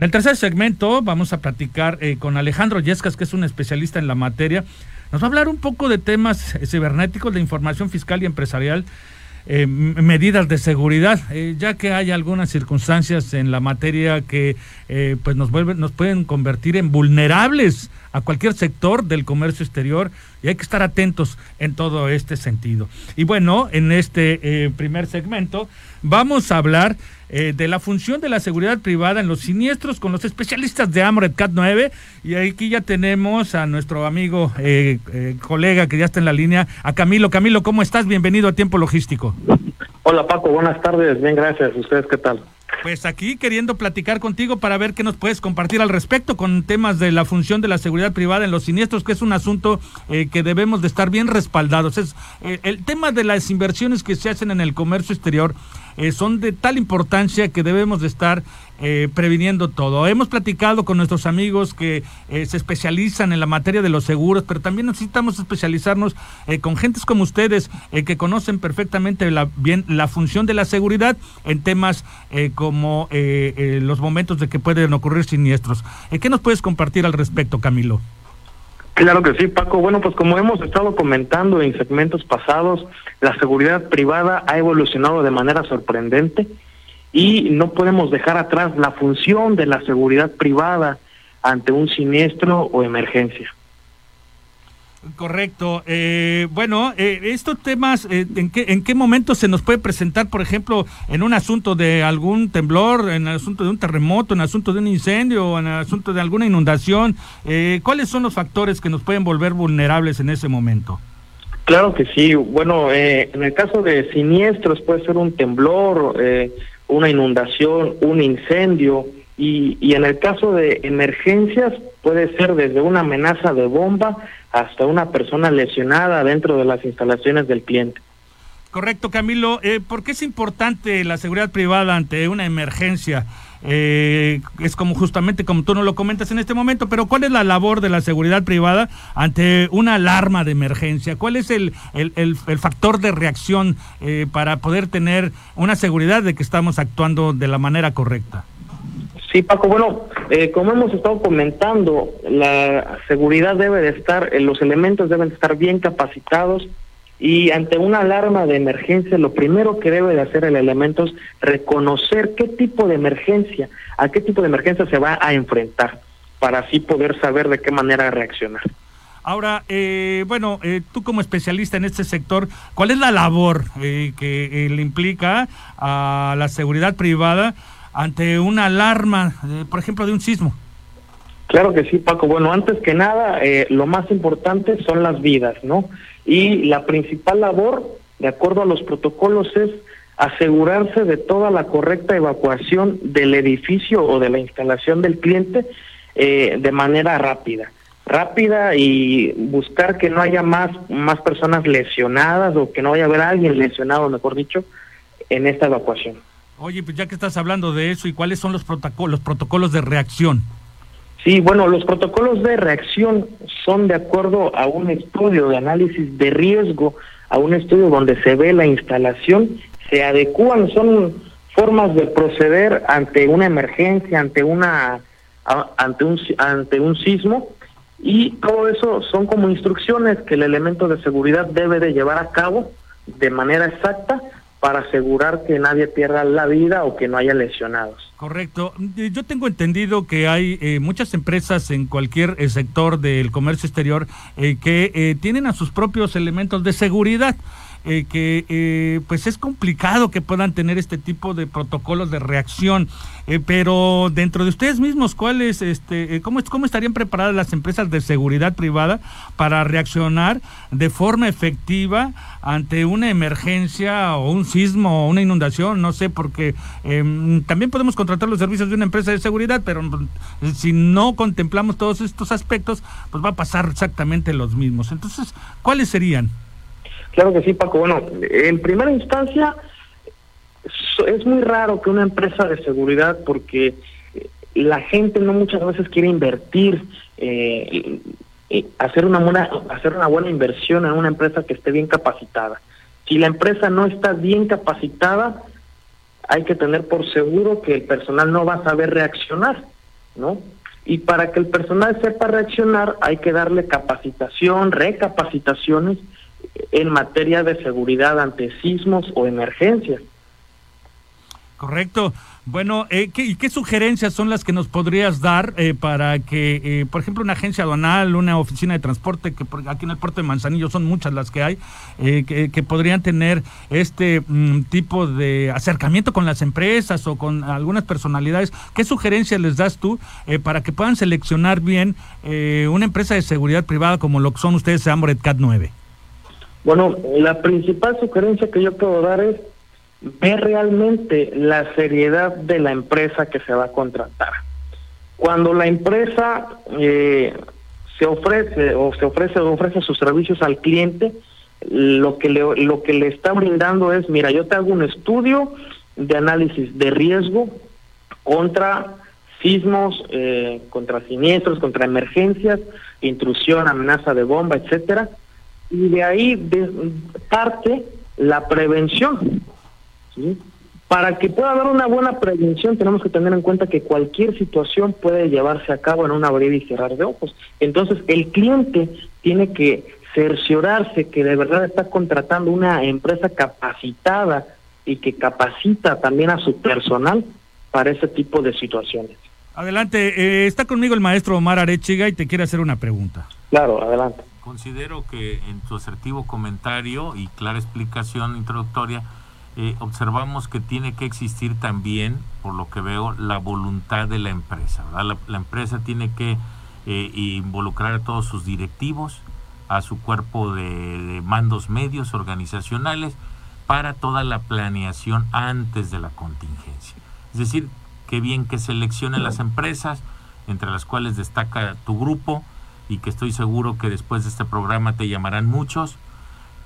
En el tercer segmento vamos a platicar eh, con Alejandro Yescas, que es un especialista en la materia. Nos va a hablar un poco de temas eh, cibernéticos, de información fiscal y empresarial, eh, medidas de seguridad, ya que hay algunas circunstancias en la materia que pues nos, vuelven, nos pueden convertir en vulnerables a cualquier sector del comercio exterior y hay que estar atentos en todo este sentido. Y bueno, en este primer segmento vamos a hablar eh, de la función de la seguridad privada en los siniestros con los especialistas de AMRED CAT 9 y aquí ya tenemos a nuestro amigo eh, colega que ya está en la línea, a Camilo. Camilo, ¿cómo estás? Bienvenido a Tiempo Logístico. Hola Paco, buenas tardes, bien gracias. ¿Ustedes qué tal? Pues aquí queriendo platicar contigo para ver qué nos puedes compartir al respecto con temas de la función de la seguridad privada en los siniestros, que es un asunto eh, que debemos de estar bien respaldados. Es eh, el tema de las inversiones que se hacen en el comercio exterior eh, son de tal importancia que debemos de estar eh, previniendo todo. Hemos platicado con nuestros amigos que eh, se especializan en la materia de los seguros, pero también necesitamos especializarnos con gentes como ustedes que conocen perfectamente la, bien la función de la seguridad en temas como los momentos de que pueden ocurrir siniestros. ¿Qué nos puedes compartir al respecto, Camilo? Claro que sí, Paco. Bueno, pues como hemos estado comentando en segmentos pasados, la seguridad privada ha evolucionado de manera sorprendente y no podemos dejar atrás la función de la seguridad privada ante un siniestro o emergencia. Correcto. Eh, bueno, eh, estos temas, eh, ¿en, qué, ¿en qué momento se nos puede presentar, por ejemplo, en un asunto de algún temblor, en el asunto de un terremoto, en el asunto de un incendio, en el asunto de alguna inundación? ¿Cuáles son los factores que nos pueden volver vulnerables en ese momento? Claro que sí. Bueno, en el caso de siniestros puede ser un temblor, una inundación, un incendio, y, y en el caso de emergencias puede ser desde una amenaza de bomba hasta una persona lesionada dentro de las instalaciones del cliente. Correcto, Camilo. Eh, ¿Por qué es importante la seguridad privada ante una emergencia? Eh, es como justamente como tú no lo comentas en este momento, pero ¿cuál es la labor de la seguridad privada ante una alarma de emergencia? ¿Cuál es el, el, el, factor de reacción eh, para poder tener una seguridad de que estamos actuando de la manera correcta? Sí, Paco, bueno, eh, como hemos estado comentando, la seguridad debe de estar, eh, los elementos deben de estar bien capacitados y ante una alarma de emergencia, lo primero que debe de hacer el elemento es reconocer qué tipo de emergencia, a qué tipo de emergencia se va a enfrentar, para así poder saber de qué manera reaccionar. Ahora, eh, bueno, eh, tú como especialista en este sector, ¿cuál es la labor eh, que le implica a la seguridad privada? Ante una alarma, eh, por ejemplo, de un sismo? Claro que sí, Paco. Bueno, antes que nada, eh, lo más importante son las vidas, ¿no? Y la principal labor, de acuerdo a los protocolos, es asegurarse de toda la correcta evacuación del edificio o de la instalación del cliente eh, de manera rápida. Rápida y buscar que no haya más, más personas lesionadas o que no vaya a haber alguien lesionado, mejor dicho, en esta evacuación. Oye, pues ya que estás hablando de eso, ¿y cuáles son los protocolos, los protocolos de reacción? Sí, bueno, los protocolos de reacción son de acuerdo a un estudio de análisis de riesgo, a un estudio donde se ve la instalación, se adecúan, son formas de proceder ante una emergencia, ante una ante un ante un sismo y todo eso son como instrucciones que el elemento de seguridad debe de llevar a cabo de manera exacta para asegurar que nadie pierda la vida o que no haya lesionados. Correcto. Yo tengo entendido que hay eh, muchas empresas en cualquier eh, sector del comercio exterior eh, que tienen a sus propios elementos de seguridad. Eh, que eh, pues es complicado que puedan tener este tipo de protocolos de reacción. pero dentro de ustedes mismos, ¿cuáles, este, cómo, cómo estarían preparadas las empresas de seguridad privada para reaccionar de forma efectiva ante una emergencia o un sismo o una inundación? No sé, porque em, también podemos contratar los servicios de una empresa de seguridad, pero si no contemplamos todos estos aspectos, pues va a pasar exactamente los mismos. Entonces, ¿cuáles serían? Claro que sí, Paco. Bueno, en primera instancia, es muy raro que una empresa de seguridad, porque la gente no muchas veces quiere invertir, eh, hacer una buena, hacer una buena inversión en una empresa que esté bien capacitada. Si la empresa no está bien capacitada, hay que tener por seguro que el personal no va a saber reaccionar, ¿no? Y para que el personal sepa reaccionar, hay que darle capacitación, recapacitaciones en materia de seguridad ante sismos o emergencias. Correcto. Bueno, eh, ¿qué, ¿y qué sugerencias son las que nos podrías dar eh, para que, eh, por ejemplo, una agencia aduanal, una oficina de transporte, que aquí en el puerto de Manzanillo son muchas las que hay, eh, que, podrían tener este mm, tipo de acercamiento con las empresas o con algunas personalidades? ¿Qué sugerencias les das tú para que puedan seleccionar bien una empresa de seguridad privada como lo que son ustedes de Amoret CAT 9? Bueno, la principal sugerencia que yo puedo dar es ver realmente la seriedad de la empresa que se va a contratar. Cuando la empresa eh, se ofrece o se ofrece ofrece sus servicios al cliente, lo que le, lo que le está brindando es, mira, yo te hago un estudio de análisis de riesgo contra sismos, eh, contra siniestros, contra emergencias, intrusión, amenaza de bomba, etcétera, y de ahí parte la prevención. Para que pueda haber una buena prevención tenemos que tener en cuenta que cualquier situación puede llevarse a cabo en un abrir y cerrar de ojos. Entonces el cliente tiene que cerciorarse que de verdad está contratando una empresa capacitada y que capacita también a su personal para ese tipo de situaciones. Adelante, eh, está conmigo el maestro Omar Arechiga y te quiere hacer una pregunta. Claro, adelante. Considero que en tu asertivo comentario y clara explicación introductoria, eh, observamos que tiene que existir también, por lo que veo, la voluntad de la empresa. La, empresa tiene que eh, involucrar a todos sus directivos, a su cuerpo de, mandos medios organizacionales, para toda la planeación antes de la contingencia. Es decir, qué bien que seleccionen las empresas, entre las cuales destaca tu grupo, y que estoy seguro que después de este programa te llamarán muchos,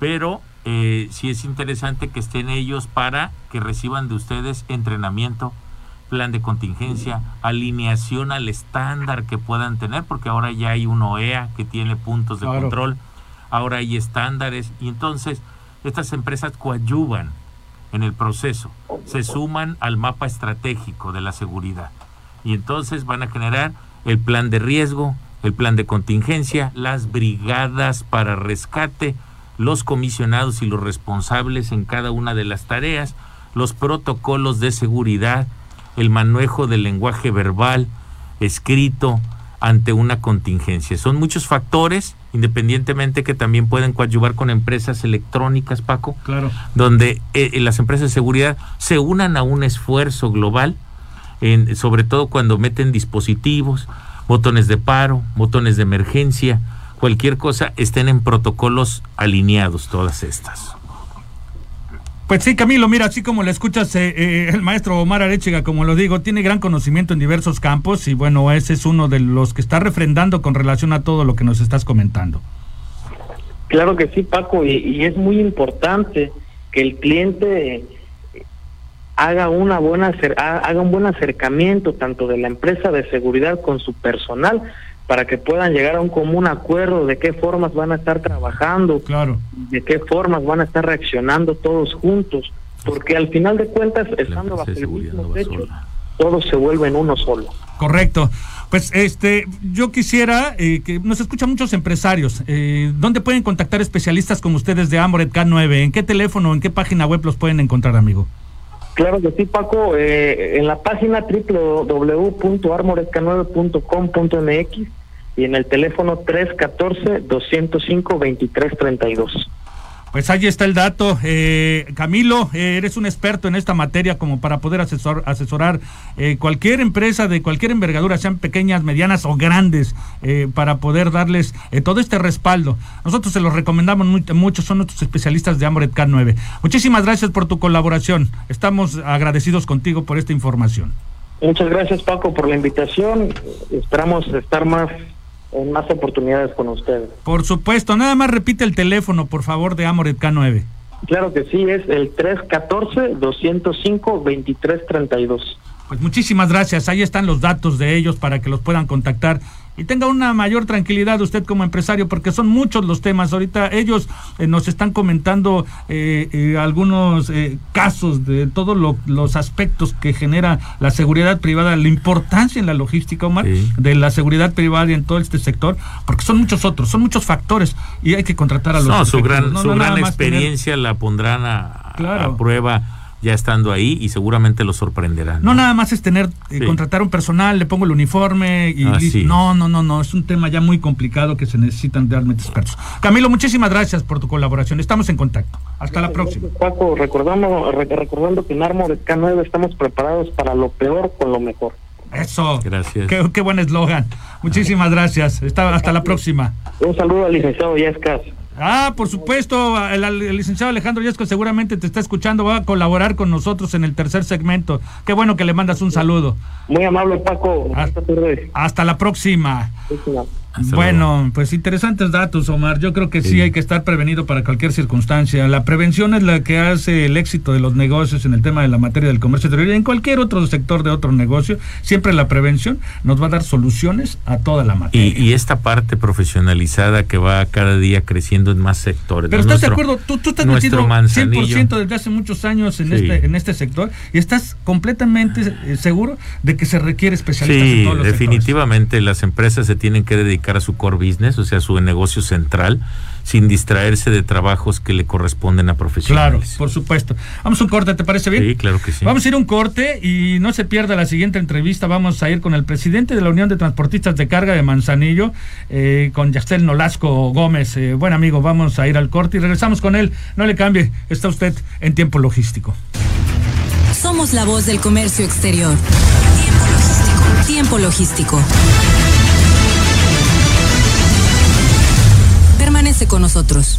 pero eh, sí es interesante que estén ellos para que reciban de ustedes entrenamiento, plan de contingencia, alineación al estándar que puedan tener, porque ahora ya hay un OEA que tiene puntos de control, ahora hay estándares y entonces estas empresas coadyuvan en el proceso, se suman al mapa estratégico de la seguridad y entonces van a generar el plan de riesgo, el plan de contingencia, las brigadas para rescate, los comisionados y los responsables en cada una de las tareas, los protocolos de seguridad, el manejo del lenguaje verbal, escrito ante una contingencia. Son muchos factores, independientemente que también pueden coadyuvar con empresas electrónicas, Paco, claro. donde eh, las empresas de seguridad se unan a un esfuerzo global, en, sobre todo cuando meten dispositivos, botones de paro, botones de emergencia, cualquier cosa, estén en protocolos alineados todas estas. Pues sí, Camilo, mira, así como le escuchas, eh, eh, el maestro Omar Arechiga, como lo digo, tiene gran conocimiento en diversos campos y bueno, ese es uno de los que está refrendando con relación a todo lo que nos estás comentando. Claro que sí, Paco, y, es muy importante que el cliente haga una buena haga un buen acercamiento tanto de la empresa de seguridad con su personal para que puedan llegar a un común acuerdo de qué formas van a estar trabajando, claro. de qué formas van a estar reaccionando todos juntos, porque al final de cuentas, estando bajo el mismo techo, todos se vuelven uno solo. Correcto. Pues este, yo quisiera eh, que nos escuchan muchos empresarios. Eh, ¿Dónde pueden contactar especialistas como ustedes de Amoret K9? ¿En qué teléfono, en qué página web los pueden encontrar, amigo? Claro que sí, Paco. Eh, en la página www.armoresca9.com.mx y en el teléfono 314-205-2332. Pues ahí está el dato. Eh, Camilo, eh, eres un experto en esta materia como para poder asesor, asesorar eh, cualquier empresa de cualquier envergadura, sean pequeñas, medianas o grandes, para poder darles todo este respaldo. Nosotros se los recomendamos mucho, son nuestros especialistas de Amoret K9. Muchísimas gracias por tu colaboración. Estamos agradecidos contigo por esta información. Muchas gracias Paco por la invitación. Esperamos estar más en más oportunidades con ustedes. Por supuesto, nada más repite el teléfono, por favor, de Amoret K9. Claro que sí, es el 314-205-2332. Pues muchísimas gracias, ahí están los datos de ellos para que los puedan contactar y tenga una mayor tranquilidad usted como empresario, porque son muchos los temas. Ahorita ellos eh, nos están comentando eh, eh, algunos casos de todos los aspectos que genera la seguridad privada, la importancia en la logística, Omar, de la seguridad privada y en todo este sector, porque son muchos otros, son muchos factores y hay que contratar a los. No, su gran, su gran experiencia la pondrán a, a prueba ya estando ahí y seguramente lo sorprenderán. No, nada más es tener, eh, contratar un personal, le pongo el uniforme y no, no, no, no, es un tema ya muy complicado que se necesitan realmente expertos. Camilo, muchísimas gracias por tu colaboración, estamos en contacto. Hasta la próxima. Paco, recordando, recordando que en Armor K9 estamos preparados para lo peor con lo mejor. Eso. Gracias. Qué, buen eslogan. Muchísimas gracias. hasta la próxima. Un saludo al licenciado Yescas. Ah, por supuesto, el, licenciado Alejandro Yesco seguramente te está escuchando, va a colaborar con nosotros en el tercer segmento. Qué bueno que le mandas un saludo. Muy amable, Paco. Hasta, hasta la próxima. Bueno, pues interesantes datos, Omar. Yo creo que sí. hay que estar prevenido para cualquier circunstancia. La prevención es la que hace el éxito de los negocios en el tema de la materia del comercio exterior y en cualquier otro sector de otro negocio. Siempre la prevención nos va a dar soluciones a toda la materia. Y, esta parte profesionalizada que va cada día creciendo en más sectores. Pero estás de acuerdo, tú, tú estás metido 100% desde hace muchos años en, este, en este sector y estás completamente eh, seguro de que se requiere especialistas en todos los definitivamente las empresas se tienen que dedicar a su core business, o sea, su negocio central, sin distraerse de trabajos que le corresponden a profesionales. Claro, por supuesto. Vamos a un corte, ¿te parece bien? Sí, claro que sí. Vamos a ir a un corte y no se pierda la siguiente entrevista. Vamos a ir con el presidente de la Unión de Transportistas de Carga de Manzanillo, eh, con Yastel Nolasco Gómez. Eh, buen amigo, vamos a ir al corte y regresamos con él. No le cambie, está usted en tiempo logístico. Somos la voz del comercio exterior. Tiempo logístico. Tiempo logístico. Permanece con nosotros.